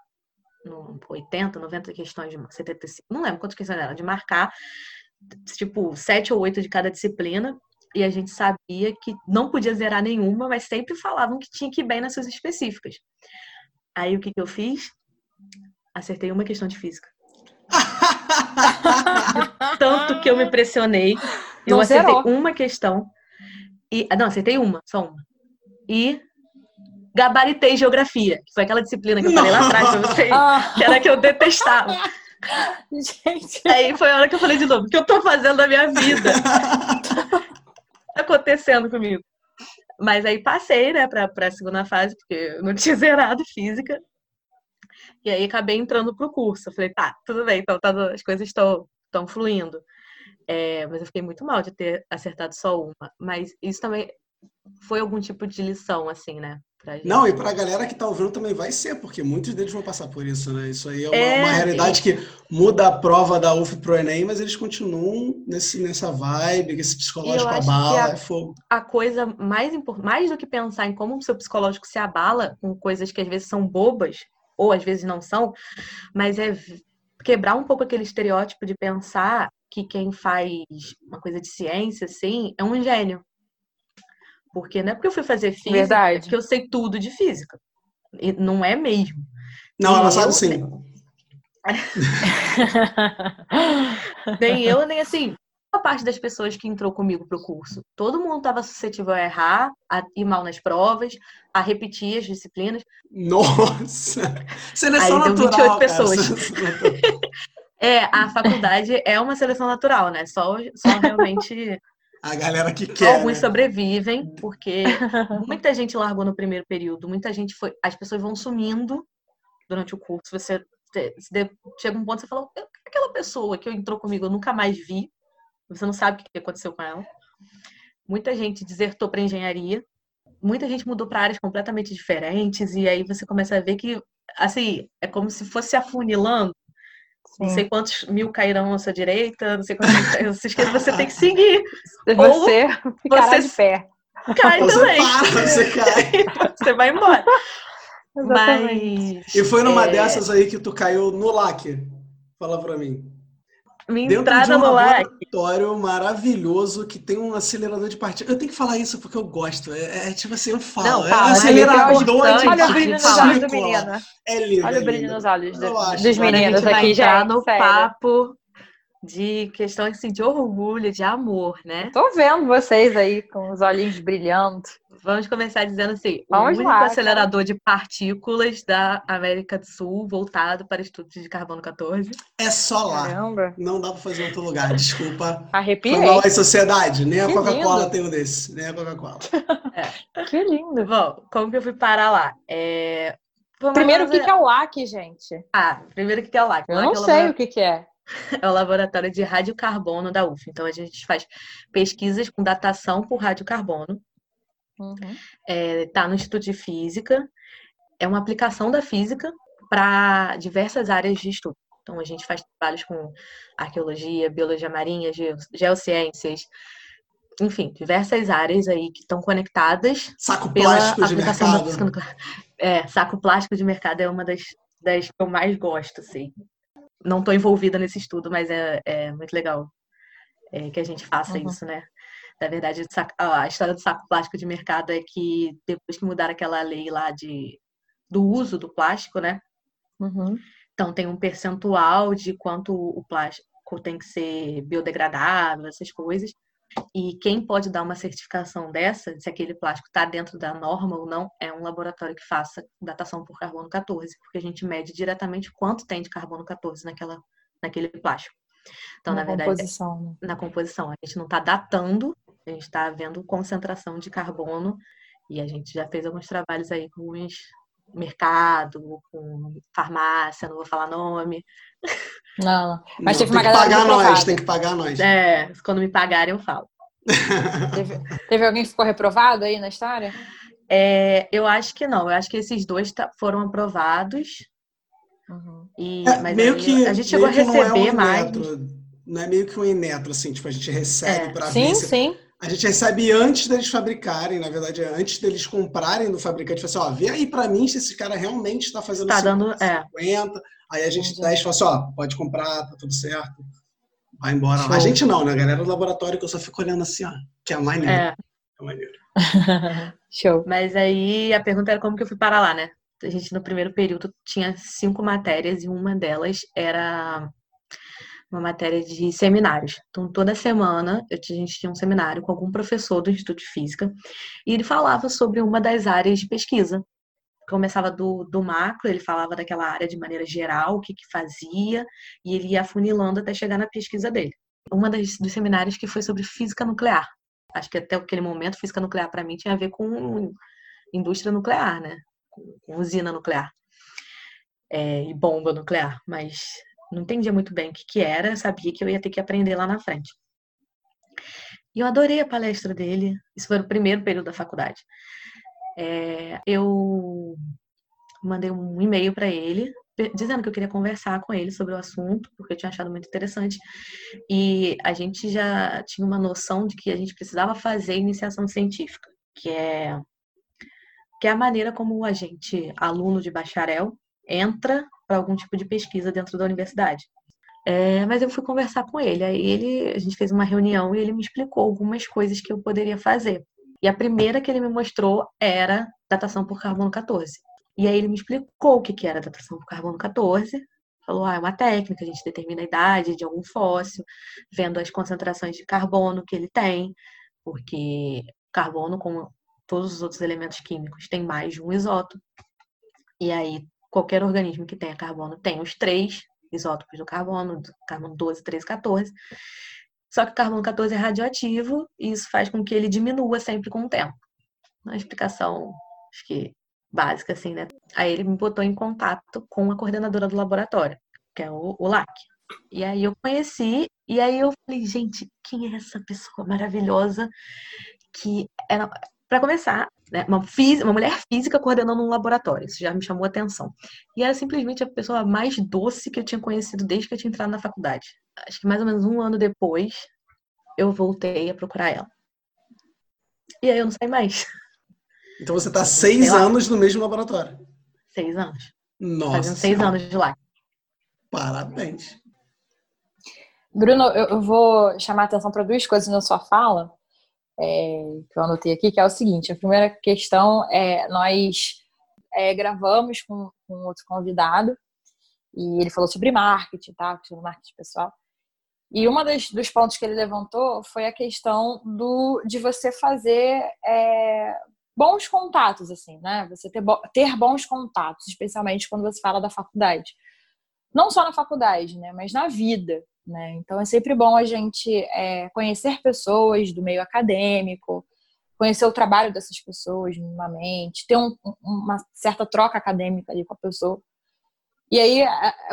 [SPEAKER 3] 80, 90 questões, de 75, não lembro quantas questões era, de marcar, tipo, sete ou oito de cada disciplina. E a gente sabia que não podia zerar nenhuma, mas sempre falavam que tinha que ir bem nas suas específicas. Aí o que, que eu fiz? Acertei uma questão de física. Tanto que eu me pressionei. Eu não acertei zerou. uma questão. E, não, acertei uma, só uma. E gabaritei geografia, que foi aquela disciplina que eu falei lá atrás pra vocês, ah. que era que eu detestava. Gente. Aí foi a hora que eu falei de novo, o que eu tô fazendo da minha vida? tá acontecendo comigo. Mas aí passei, né, pra, pra segunda fase, porque eu não tinha zerado física. E aí acabei entrando pro curso. Eu falei, tá, tudo bem, então tá, as coisas estão, estão fluindo. É, mas eu fiquei muito mal de ter acertado só uma. Mas isso também foi algum tipo de lição, assim, né?
[SPEAKER 2] Não, e para a galera que está ouvindo também vai ser, porque muitos deles vão passar por isso, né? Isso aí é uma, é, uma realidade que muda a prova da UF pro Enem, mas eles continuam nesse, nessa vibe, que esse psicológico abala, a, é fogo.
[SPEAKER 3] A coisa mais importante, mais do que pensar em como o seu psicológico se abala com coisas que às vezes são bobas, ou às vezes não são, mas é quebrar um pouco aquele estereótipo de pensar que quem faz uma coisa de ciência, assim, é um gênio. Porque não é porque eu fui fazer física é Verdade. que eu sei tudo de física. E não é mesmo.
[SPEAKER 2] Não, ela sabe sim.
[SPEAKER 3] nem eu, nem assim, parte das pessoas que entrou comigo pro curso. Todo mundo estava suscetível a errar, a ir mal nas provas, a repetir as disciplinas.
[SPEAKER 2] Nossa! Seleção
[SPEAKER 3] Aí
[SPEAKER 2] natural,
[SPEAKER 3] deu 28 pessoas. é, a faculdade é uma seleção natural, né? Só, só realmente
[SPEAKER 2] a galera que quer.
[SPEAKER 3] Alguns
[SPEAKER 2] né?
[SPEAKER 3] sobrevivem, porque muita gente largou no primeiro período, muita gente foi. As pessoas vão sumindo durante o curso. Você chega um ponto que você fala, aquela pessoa que entrou comigo, eu nunca mais vi. Você não sabe o que aconteceu com ela. Muita gente desertou para engenharia. muita gente mudou para áreas completamente diferentes, e aí você começa a ver que, assim, é como se fosse afunilando. Sim. Não sei quantos mil cairão à sua direita, não sei quantos mil você tem que seguir.
[SPEAKER 1] Você ficará você de pé.
[SPEAKER 3] Cai
[SPEAKER 2] você
[SPEAKER 3] também.
[SPEAKER 2] Para, você cai.
[SPEAKER 3] você vai embora. Mas,
[SPEAKER 2] e foi numa é... dessas aí que tu caiu no lac? Fala pra mim.
[SPEAKER 3] Minha Dentro entrada de um no
[SPEAKER 2] laboratório maravilhoso que tem um acelerador de partículas. Eu tenho que falar isso porque eu gosto. É, é tipo assim, eu falo. Não,
[SPEAKER 1] é fala, é acelerador de partículas.
[SPEAKER 3] Olha o brilho nos olhos do menino.
[SPEAKER 2] É lindo.
[SPEAKER 1] Olha
[SPEAKER 2] é
[SPEAKER 1] o brilho nos olhos
[SPEAKER 3] do,
[SPEAKER 1] dos meninos aqui já.
[SPEAKER 3] no sério. papo de questão assim, de orgulho, de amor, né?
[SPEAKER 1] Tô vendo vocês aí com os olhinhos brilhando.
[SPEAKER 3] Vamos começar dizendo assim:
[SPEAKER 1] Vamos
[SPEAKER 3] o único
[SPEAKER 1] lá,
[SPEAKER 3] acelerador de partículas da América do Sul voltado para estudos de carbono 14.
[SPEAKER 2] É só lá.
[SPEAKER 1] Caramba.
[SPEAKER 2] Não dá para fazer em outro lugar, desculpa.
[SPEAKER 1] Arrepiei.
[SPEAKER 2] Foi mal sociedade, nem a
[SPEAKER 1] Que
[SPEAKER 2] Coca-Cola
[SPEAKER 1] lindo.
[SPEAKER 2] tem um desse, nem a Coca-Cola.
[SPEAKER 1] Que lindo.
[SPEAKER 3] Bom, como que eu fui parar lá? É... uma
[SPEAKER 1] Primeiro, o que que é o LAC, gente?
[SPEAKER 3] Ah, primeiro o que que é o LAC?
[SPEAKER 1] Eu não
[SPEAKER 3] LAC é o
[SPEAKER 1] sei
[SPEAKER 3] labora-
[SPEAKER 1] o que que é.
[SPEAKER 3] É o laboratório de radiocarbono da UF. Então a gente faz pesquisas com datação por radiocarbono.
[SPEAKER 1] Uhum.
[SPEAKER 3] Está no Instituto de Física. É uma aplicação da física para diversas áreas de estudo. Então, a gente faz trabalhos com arqueologia, biologia marinha, geo- geociências, enfim, diversas áreas aí que estão conectadas
[SPEAKER 2] Saco
[SPEAKER 3] pela
[SPEAKER 2] plástico de
[SPEAKER 3] aplicação da
[SPEAKER 2] mercado.
[SPEAKER 3] física nuclear. É, saco plástico de mercado é uma das, das que eu mais gosto, assim. Não estou envolvida nesse estudo, mas é, é muito legal é, que a gente faça
[SPEAKER 1] Uhum.
[SPEAKER 3] isso, né? Na verdade, a história do saco plástico de mercado é que depois que mudaram aquela lei lá de, do uso do plástico, né?
[SPEAKER 1] Uhum.
[SPEAKER 3] Então tem um percentual de quanto o plástico tem que ser biodegradável, essas coisas. E quem pode dar uma certificação dessa, se aquele plástico está dentro da norma ou não, é um laboratório que faça datação por carbono 14, porque a gente mede diretamente quanto tem de carbono 14 naquela, naquele plástico. Então, na, verdade,
[SPEAKER 1] composição. né?
[SPEAKER 3] na composição, a gente não está datando, a gente está vendo concentração de carbono e a gente já fez alguns trabalhos aí com os mercado, com farmácia, não vou falar nome.
[SPEAKER 1] Não, não. Mas
[SPEAKER 2] Não,
[SPEAKER 1] teve uma
[SPEAKER 2] tem que
[SPEAKER 1] galera
[SPEAKER 2] pagar
[SPEAKER 1] reprovada.
[SPEAKER 2] nós, tem que pagar nós.
[SPEAKER 3] É, quando me pagarem eu falo.
[SPEAKER 1] Teve, teve alguém que ficou reprovado aí na história?
[SPEAKER 3] É, eu acho que não, eu acho que esses dois tá- foram aprovados.
[SPEAKER 1] Uhum.
[SPEAKER 3] E,
[SPEAKER 2] É,
[SPEAKER 3] mas
[SPEAKER 2] meio
[SPEAKER 3] aí
[SPEAKER 2] que,
[SPEAKER 3] a gente chegou a
[SPEAKER 2] que não é um
[SPEAKER 3] receber mais.
[SPEAKER 2] Inmetro, Não é meio que um inetro, assim, tipo, a gente recebe
[SPEAKER 3] É.
[SPEAKER 2] pra
[SPEAKER 1] Sim,
[SPEAKER 2] ver se
[SPEAKER 1] sim.
[SPEAKER 2] A gente recebe antes deles fabricarem, na verdade, é antes deles comprarem do fabricante. Fala assim, ó, vê aí pra mim se esse cara realmente está fazendo
[SPEAKER 3] Tá dando-
[SPEAKER 2] 50,
[SPEAKER 3] é.
[SPEAKER 2] 50. Aí a gente testa e fala assim, ó, pode comprar, tá tudo certo. Vai embora.
[SPEAKER 1] Show.
[SPEAKER 2] A gente não, né? A galera do laboratório que eu só fico olhando assim, ó, que é maneiro.
[SPEAKER 3] É,
[SPEAKER 2] É maneiro.
[SPEAKER 1] Show.
[SPEAKER 3] mas aí a pergunta era como que eu fui parar lá, né? A gente no primeiro período tinha cinco matérias e uma delas era uma matéria de seminários. Então, toda semana a gente tinha um seminário com algum professor do Instituto de Física e ele falava sobre uma das áreas de pesquisa. Começava do, do macro, ele falava daquela área de maneira geral, o que, que fazia, e ele ia afunilando até chegar na pesquisa dele. Uma das, dos seminários que foi sobre física nuclear. Acho que até aquele momento, física nuclear para mim tinha a ver com indústria nuclear, né? Com usina nuclear é, e bomba nuclear, mas não entendia muito bem o que, que era, sabia que eu ia ter que aprender lá na frente. E eu adorei a palestra dele, isso foi no primeiro período da faculdade. É, eu mandei um e-mail para ele, dizendo que eu queria conversar com ele sobre o assunto, porque eu tinha achado muito interessante. E a gente já tinha uma noção de que a gente precisava fazer iniciação científica, que é, que é a maneira como a gente, aluno de bacharel, entra para algum tipo de pesquisa dentro da universidade. É, mas eu fui conversar com ele, aí ele, a gente fez uma reunião e ele me explicou algumas coisas que eu poderia fazer. E a primeira que ele me mostrou era datação por carbono 14. E aí ele me explicou o que que era datação por carbono 14. Falou, ah, é uma técnica, a gente determina a idade de algum fóssil, vendo as concentrações de carbono que ele tem, porque carbono, como todos os outros elementos químicos, tem mais de um isótopo. E aí, qualquer organismo que tenha carbono tem os três isótopos do carbono, do carbono 12, 13, 14. Só que o carbono 14 é radioativo e isso faz com que ele diminua sempre com o tempo. Uma explicação, acho que básica, assim, né? Aí ele me botou em contato com a coordenadora do laboratório, que é o, o LAC. E aí eu conheci, e aí eu falei, gente, quem é essa pessoa maravilhosa que era, para começar, né, uma, uma mulher física coordenando um laboratório, isso já me chamou a atenção. E era simplesmente a pessoa mais doce que eu tinha conhecido desde que eu tinha entrado na faculdade. Acho que mais ou menos um ano depois, eu voltei a procurar ela. E aí eu não sei mais.
[SPEAKER 2] Então você está seis anos no mesmo laboratório.
[SPEAKER 3] Seis anos.
[SPEAKER 2] Nossa.
[SPEAKER 3] Fazendo seis anos de lá.
[SPEAKER 2] Parabéns.
[SPEAKER 1] Bruno, eu vou chamar a atenção para duas coisas na sua fala, é, que eu anotei aqui, que é o seguinte: a primeira questão é nós é, gravamos com, com outro convidado e ele falou sobre marketing, tá? Sobre marketing pessoal. E uma das, dos pontos que ele levantou foi a questão do de você fazer é, bons contatos, assim, né? Você ter, ter bons contatos, especialmente quando você fala da faculdade. Não só na faculdade, né? Mas na vida. Né? Então é sempre bom a gente é, conhecer pessoas do meio acadêmico, conhecer o trabalho dessas pessoas minimamente, ter um, uma certa troca acadêmica ali com a pessoa. E aí,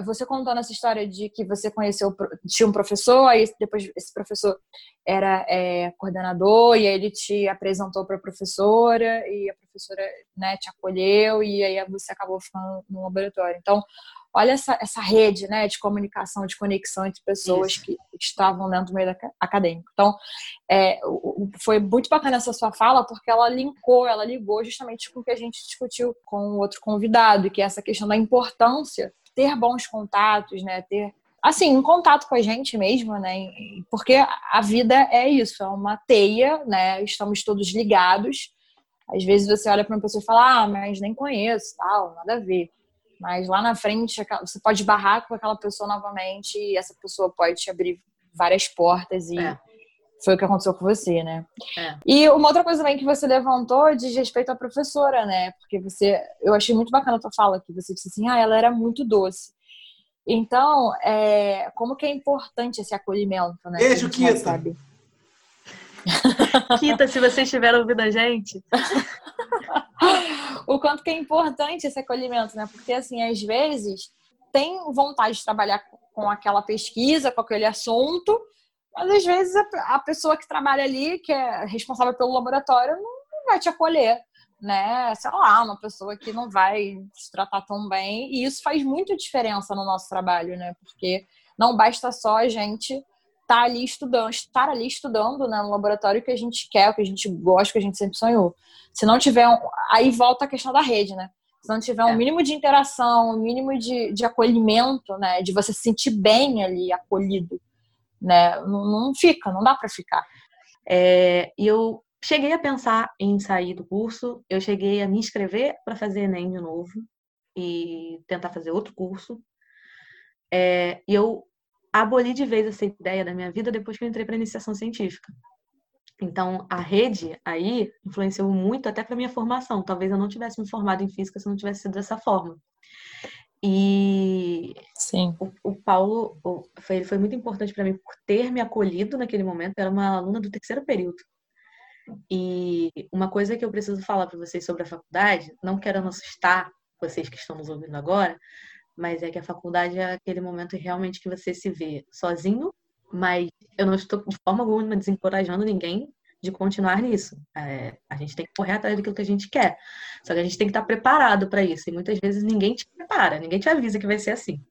[SPEAKER 1] você contando essa história de que você conheceu, tinha um professor, aí depois esse professor era é, coordenador, e aí ele te apresentou para a professora, e a professora né, te acolheu, e aí você acabou ficando no laboratório. Então, olha essa, essa rede né, de comunicação, de conexão entre pessoas Isso. que estavam dentro do meio acadêmico. Então, é, foi muito bacana essa sua fala, porque ela linkou, ela ligou justamente com o que a gente discutiu com o outro convidado, que é essa questão da importância ter bons contatos, né, ter assim, um contato com a gente mesmo, né? Porque a vida é isso, é uma teia, né? Estamos todos ligados. Às vezes você olha para uma pessoa e fala: "Ah, mas nem conheço", tal, nada a ver. Mas lá na frente você pode barrar com aquela pessoa novamente e essa pessoa pode te abrir várias portas e é. foi o que aconteceu com você, né? É. E uma outra coisa também que você levantou diz respeito à professora, né? Porque você, eu achei muito bacana a tua fala que você disse assim, ah, ela era muito doce. Então, é, como que é importante esse acolhimento, né?
[SPEAKER 2] Beijo, Kita. Sabe.
[SPEAKER 3] Kita, se você estiver ouvindo a gente.
[SPEAKER 1] o quanto que é importante esse acolhimento, né? Porque, assim, às vezes tem vontade de trabalhar com aquela pesquisa, com aquele assunto, mas às vezes a pessoa que trabalha ali, que é responsável pelo laboratório, não vai te acolher, né? Sei lá, uma pessoa que não vai te tratar tão bem. E isso faz muita diferença no nosso trabalho, né? Porque não basta só a gente estar tá ali estudando, estar ali estudando né, no laboratório que a gente quer, o que a gente gosta, que a gente sempre sonhou. Se não tiver. Um, aí volta a questão da rede, né? Se não tiver um é. mínimo de interação, um mínimo de, de acolhimento, né? De você se sentir bem ali, acolhido, né? Não, não fica, não dá para ficar.
[SPEAKER 3] É, e eu cheguei a pensar em sair do curso, eu cheguei a me inscrever para fazer Enem de novo e tentar fazer outro curso. É, e eu aboli de vez essa ideia da minha vida depois que eu entrei para iniciação científica. Então, a rede aí influenciou muito até para minha formação. Talvez eu não tivesse me formado em física se não tivesse sido dessa forma. E
[SPEAKER 1] Sim.
[SPEAKER 3] O, o Paulo o, foi, foi muito importante para mim por ter me acolhido naquele momento. Eu era uma aluna do terceiro período. E uma coisa que eu preciso falar para vocês sobre a faculdade, não quero assustar vocês que estão nos ouvindo agora, mas é que a faculdade é aquele momento realmente que você se vê sozinho, mas eu não estou de forma alguma desencorajando ninguém de continuar nisso. É, a gente tem que correr atrás daquilo que a gente quer. Só que a gente tem que estar preparado para isso. E muitas vezes ninguém te prepara, ninguém te avisa que vai ser assim.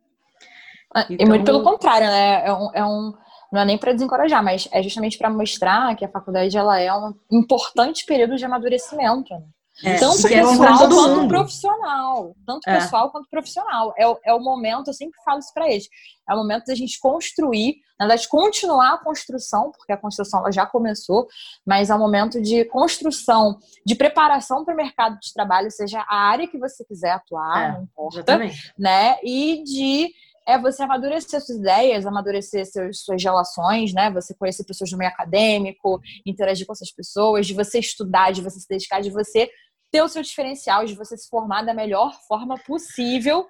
[SPEAKER 1] Então... E muito pelo contrário, né? É um, é um não é nem para desencorajar, mas é justamente para mostrar que a faculdade ela é um importante período de amadurecimento. Né? É, tanto pessoal quanto mundo. profissional. Tanto é. pessoal quanto profissional. É, o, é o momento, eu sempre falo isso para eles, é o momento da gente construir, na verdade, continuar a construção, porque a construção ela já começou, mas é o momento de construção, de preparação para o mercado de trabalho, seja a área que você quiser atuar, é, não importa, exatamente. né? E de é você amadurecer suas ideias, amadurecer seus, suas relações, né? Você conhecer pessoas do meio acadêmico, interagir com essas pessoas, de você estudar, de você se dedicar, de você ter o seu diferencial, de você se formar da melhor forma possível,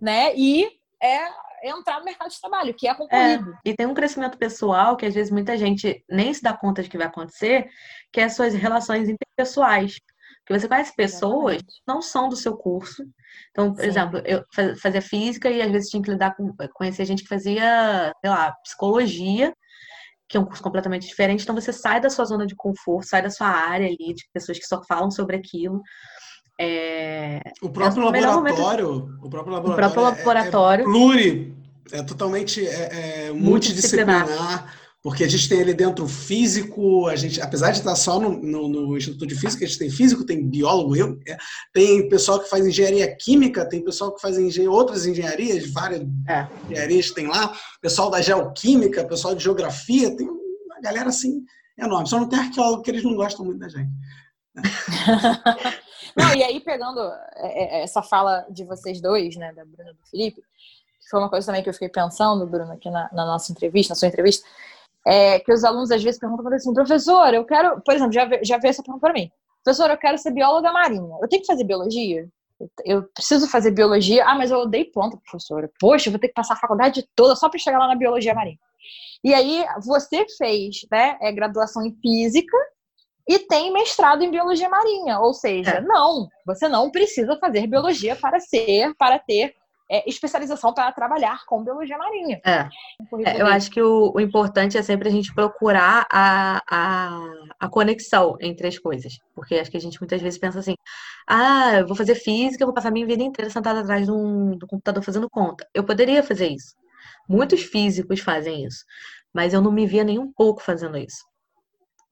[SPEAKER 1] né? E é entrar no mercado de trabalho, que é concorrido.
[SPEAKER 3] É, e tem um crescimento pessoal que às vezes muita gente nem se dá conta de que vai acontecer, que é as suas relações interpessoais. Porque você conhece pessoas que não são do seu curso. Então, por Sim. exemplo, eu fazia física e às vezes tinha que lidar com conhecer gente que fazia, sei lá, psicologia que é um curso completamente diferente. Então você sai da sua zona de conforto, sai da sua área ali, de pessoas que só falam sobre aquilo. É...
[SPEAKER 2] O próprio
[SPEAKER 3] é o
[SPEAKER 2] laboratório,
[SPEAKER 3] momento...
[SPEAKER 2] o próprio laboratório,
[SPEAKER 3] o próprio laboratório
[SPEAKER 2] é, é pluri, é totalmente é, é multidisciplinar. multidisciplinar porque a gente tem ali dentro físico, a gente, apesar de estar só no, no, no, Instituto de Física, a gente tem físico, tem biólogo, eu, é, tem pessoal que faz engenharia química, tem pessoal que faz engen outras engenharias, várias é. engenharias tem lá, pessoal da geoquímica, pessoal de geografia, tem uma galera assim enorme. Só não tem arqueólogo que eles não gostam muito da gente.
[SPEAKER 1] não, e aí pegando é, é, essa fala de vocês dois, né, da Bruna e do Felipe, que foi uma coisa também que eu fiquei pensando, Bruno, aqui na, na nossa entrevista, na sua entrevista, é, que os alunos às vezes perguntam assim, professor, eu quero, por exemplo, já, já veio essa pergunta para mim, professor, eu quero ser bióloga marinha, eu tenho que fazer biologia? Eu preciso fazer biologia, ah, mas eu odeio planta, professora. Poxa, eu vou ter que passar a faculdade toda só para chegar lá na biologia marinha. E aí, você fez né, é, graduação em física e tem mestrado em biologia marinha, ou seja, é. não, você não precisa fazer biologia para ser, para ter é, especialização para trabalhar com biologia marinha.
[SPEAKER 3] É. é eu acho que o, o, importante é sempre a gente procurar a, a, a, conexão entre as coisas. Porque acho que a gente muitas vezes pensa assim: ah, eu vou fazer física, eu vou passar minha vida inteira sentada atrás do, do computador fazendo conta. Eu poderia fazer isso. Muitos físicos fazem isso. Mas eu não me via nem um pouco fazendo isso.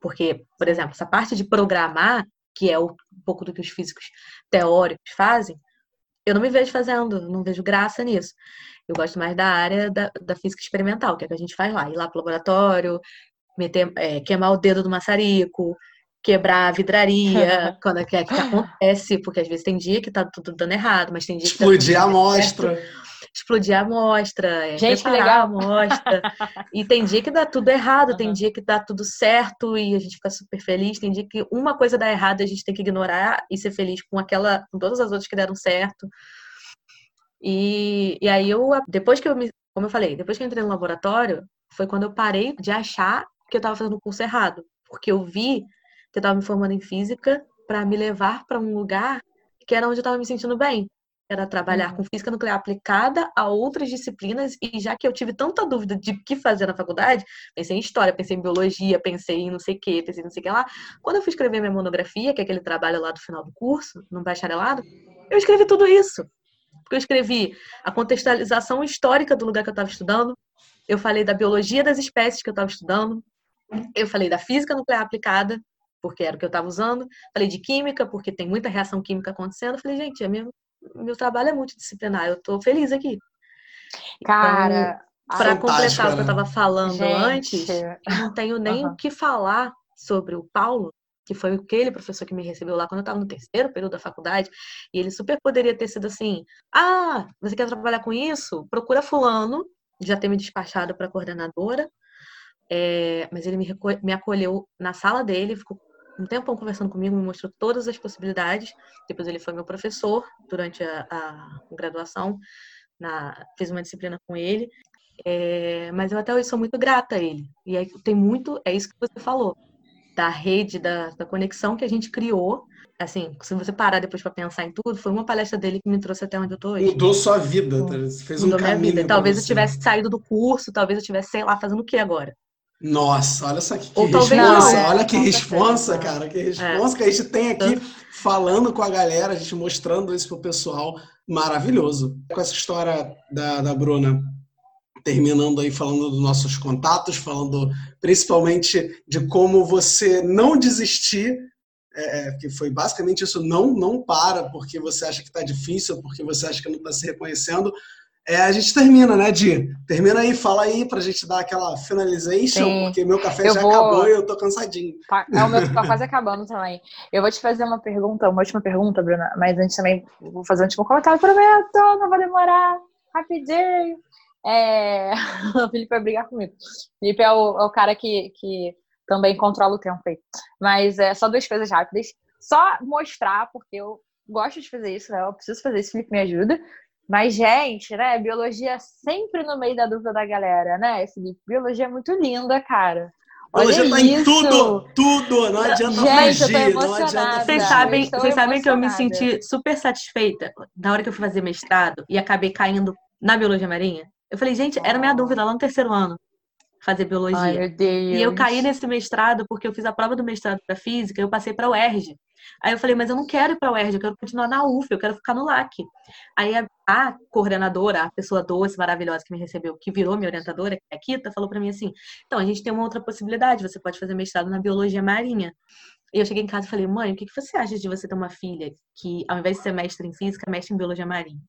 [SPEAKER 3] Porque, por exemplo, essa parte de programar, que é um pouco do que os físicos teóricos fazem, eu não me vejo fazendo, não vejo graça nisso. Eu gosto mais da área da, da física experimental, que é o que a gente faz lá, ir lá pro laboratório, meter, é, queimar o dedo do maçarico, quebrar a vidraria, quando é que, é que acontece, porque às vezes tem dia que tá tudo dando errado, mas tem dia que
[SPEAKER 2] tá Explodir tá a amostra.
[SPEAKER 3] Explodir a amostra, é, Gente, preparar legal. a amostra. e tem dia que dá tudo errado, uhum. tem dia que dá tudo certo e a gente fica super feliz, tem dia que uma coisa dá errado e a gente tem que ignorar e ser feliz com aquela, com todas as outras que deram certo. E, e aí eu, depois que eu me, como eu falei, depois que eu entrei no laboratório, foi quando eu parei de achar que eu estava fazendo o curso errado, porque eu vi que eu estava me formando em física para me levar para um lugar que era onde eu estava me sentindo bem, era trabalhar uhum. com física nuclear aplicada a outras disciplinas, e já que eu tive tanta dúvida de o que fazer na faculdade, pensei em história, pensei em biologia, pensei em não sei o que, pensei em não sei o que lá. Quando eu fui escrever minha monografia, que é aquele trabalho lá do final do curso, no bacharelado, eu escrevi tudo isso. Porque eu escrevi a contextualização histórica do lugar que eu estava estudando, eu falei da biologia das espécies que eu estava estudando, eu falei da física nuclear aplicada, porque era o que eu estava usando. Falei de química, porque tem muita reação química acontecendo. Falei, gente, é mesmo meu trabalho é multidisciplinar, eu tô feliz aqui.
[SPEAKER 1] Cara,
[SPEAKER 3] então, para completar o que eu estava falando Gente. antes, eu não tenho nem uhum. o que falar sobre o Paulo, que foi aquele professor que me recebeu lá quando eu estava no terceiro período da faculdade, e ele super poderia ter sido assim: ah, você quer trabalhar com isso? Procura fulano, já ter me despachado para coordenadora, é, mas ele me, me acolheu na sala dele, ficou um tempão conversando comigo, me mostrou todas as possibilidades. Depois ele foi meu professor durante a, a graduação, na, fiz uma disciplina com ele. É, mas eu até hoje sou muito grata a ele. E aí tem muito, é isso que você falou, da rede, da, da conexão que a gente criou. Assim, se você parar depois para pensar em tudo, foi uma palestra dele que me trouxe até onde eu tô hoje.
[SPEAKER 2] Mudou sua vida, tá? fez Mudou um minha vida.
[SPEAKER 3] Talvez eu tivesse saído do curso, talvez eu tivesse, sei lá, fazendo o que agora?
[SPEAKER 2] Nossa, olha só que, que responsa, é, olha que responsa, cara, que responsa é. que a gente tem aqui falando com a galera, a gente mostrando isso pro pessoal, maravilhoso. Com essa história da, da Bruna, terminando aí falando dos nossos contatos, falando principalmente de como você não desistir, é, é que foi basicamente isso, não, não para porque você acha que está difícil, porque você acha que não está se reconhecendo, é, a gente termina, né, Di? Termina aí, fala aí pra gente dar aquela finalization, Sim. porque meu café eu já vou... acabou e eu tô cansadinho.
[SPEAKER 1] Tá, é, o meu tá quase acabando também. Eu vou te fazer uma pergunta, uma última pergunta, Bruna, mas antes também vou fazer um último comentário, prometo, não vai demorar, rapidinho. É... o Felipe vai brigar comigo. O Felipe é o, é o cara que, que também controla o tempo aí. Mas é só duas coisas rápidas. Só mostrar, porque eu gosto de fazer isso, né? Eu preciso fazer isso, Felipe me ajuda. Mas, gente, né? Biologia sempre no meio da dúvida da galera, né, Felipe? Biologia é muito linda, cara.
[SPEAKER 2] Biologia tá em tudo, tudo. Não adianta gente, fugir, não adianta
[SPEAKER 3] Vocês sabem, vocês sabem que eu me senti super satisfeita na hora que eu fui fazer mestrado e acabei caindo na biologia marinha? Eu falei, gente, era minha dúvida lá no terceiro ano. fazer biologia.
[SPEAKER 1] Ai, meu Deus.
[SPEAKER 3] E eu caí nesse mestrado porque eu fiz a prova do mestrado para física, eu passei para o UERJ. Aí eu falei, mas eu não quero ir para o UERJ, eu quero continuar na UF, eu quero ficar no LAC. Aí a, a coordenadora, a pessoa doce, maravilhosa que me recebeu, que virou minha orientadora, que é a Kita, falou para mim assim: então a gente tem uma outra possibilidade, você pode fazer mestrado na biologia marinha. E eu cheguei em casa e falei, mãe, o que, você acha de você ter uma filha que, ao invés de ser mestre em física, mestre em biologia marinha?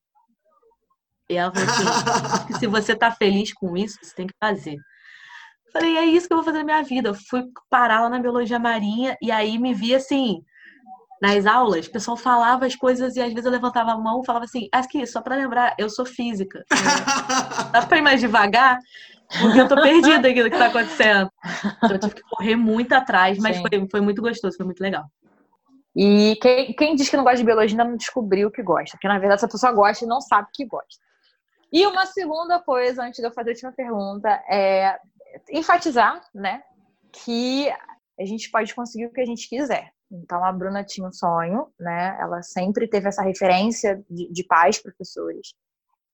[SPEAKER 3] E ela falou assim: se você tá feliz com isso, você tem que fazer. Falei, é isso que eu vou fazer na minha vida. Eu fui parar lá na biologia marinha e aí me vi assim, nas aulas, o pessoal falava as coisas e às vezes eu levantava a mão e falava assim, aqui, só para lembrar, eu sou física. Dá pra ir mais devagar? Porque eu tô perdida aqui do que tá acontecendo. Então eu tive que correr muito atrás, mas foi, foi muito gostoso, foi muito legal.
[SPEAKER 1] E quem, quem diz que não gosta de biologia ainda não descobriu o que gosta. Porque, na verdade, essa pessoa gosta e não sabe que gosta. E uma segunda coisa, antes de eu fazer a última pergunta, é enfatizar, né, que a gente pode conseguir o que a gente quiser. Então, a Bruna tinha um sonho, né? Ela sempre teve essa referência de, de pais, professores.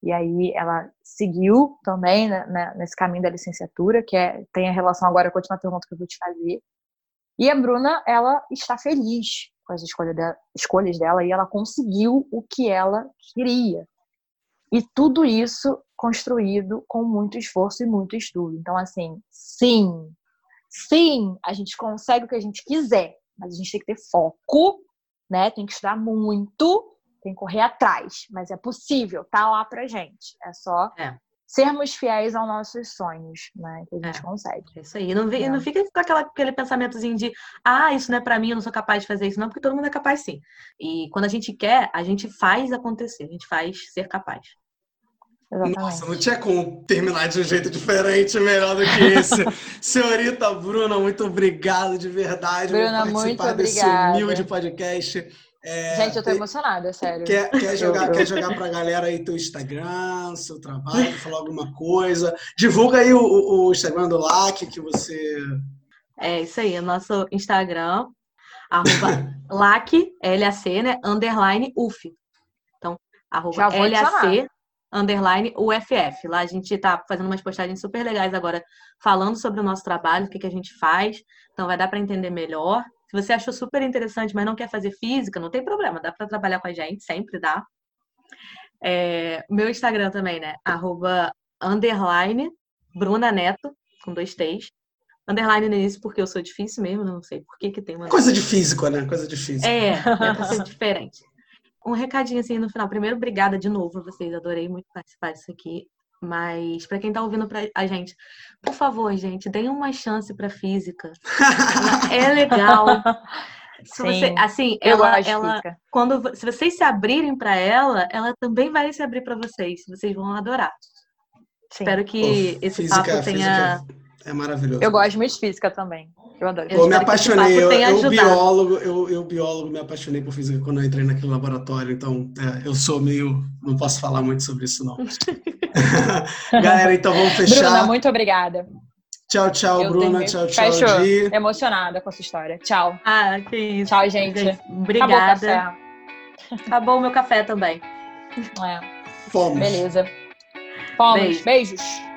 [SPEAKER 1] E aí ela seguiu também né, né, nesse caminho da licenciatura, que é, tem a relação agora com a última pergunta que eu vou te fazer. E a Bruna, ela está feliz com as escolhas dela, escolhas dela e ela conseguiu o que ela queria. E tudo isso construído com muito esforço e muito estudo. Então, assim, sim, sim, a gente consegue o que a gente quiser, mas a gente tem que ter foco, né? Tem que estudar muito, tem que correr atrás, mas é possível, tá lá pra gente. É só é. sermos fiéis aos nossos sonhos, né? Que a gente é. consegue.
[SPEAKER 3] É isso aí. Não, é. não fica com aquela, aquele pensamentozinho de ah, isso não é para mim, eu não sou capaz de fazer isso, não, porque todo mundo é capaz sim. E quando a gente quer, a gente faz acontecer, a gente faz ser capaz.
[SPEAKER 2] Exatamente. Nossa, não tinha como terminar de um jeito diferente, melhor do que esse. Senhorita Bruna, muito obrigado de verdade
[SPEAKER 1] Bruna, por participar desse humilde
[SPEAKER 2] podcast.
[SPEAKER 1] É, Gente, eu tô emocionada, sério.
[SPEAKER 2] Quer, quer jogar, quer jogar pra galera aí teu Instagram, seu trabalho, falar alguma coisa? Divulga aí o, o Instagram do LAC que você.
[SPEAKER 3] É isso aí, o nosso Instagram, arroba LAC, L-A-C, né? Underline UF. Então, arroba L-A-C, underline UFF. Lá a gente está fazendo umas postagens super legais agora, falando sobre o nosso trabalho, o que, que a gente faz. Então vai dar para entender melhor. Se você achou super interessante, mas não quer fazer física, não tem problema, dá para trabalhar com a gente, sempre dá. É, meu Instagram também, né? Arroba underline Bruna Neto, com dois T's. Underline no início, porque eu sou difícil mesmo, não sei por que, que tem uma.
[SPEAKER 2] Coisa de físico, né? Coisa de físico.
[SPEAKER 3] É, é pra ser diferente um recadinho assim no final. Primeiro, obrigada de novo a vocês. Adorei muito participar disso aqui. Mas para quem tá ouvindo pra a gente, por favor, gente, deem uma chance para física. é legal. Se Sim, você, assim, ela, ela quando se vocês se abrirem para ela, ela também vai se abrir para vocês. Vocês vão adorar. Sim. Espero que Pô, esse física, papo tenha
[SPEAKER 2] é maravilhoso.
[SPEAKER 1] Eu gosto muito de física também. Eu adoro.
[SPEAKER 2] Eu, me apaixonei. Eu, eu biólogo, eu, eu, biólogo, me apaixonei por física quando eu entrei naquele laboratório. Então, é, eu sou meio. Não posso falar muito sobre isso, não. Galera, então vamos fechar.
[SPEAKER 1] Bruna, muito obrigada.
[SPEAKER 2] Tchau, tchau, eu Bruna. Tchau, tchau, Fechou. Gi.
[SPEAKER 1] Emocionada com essa história. Tchau.
[SPEAKER 3] Ah, que isso.
[SPEAKER 1] Tchau, gente.
[SPEAKER 3] Obrigada. Acabou o meu café também.
[SPEAKER 1] É.
[SPEAKER 2] Fomos.
[SPEAKER 1] Beleza. Fomos. Beijo. Beijos.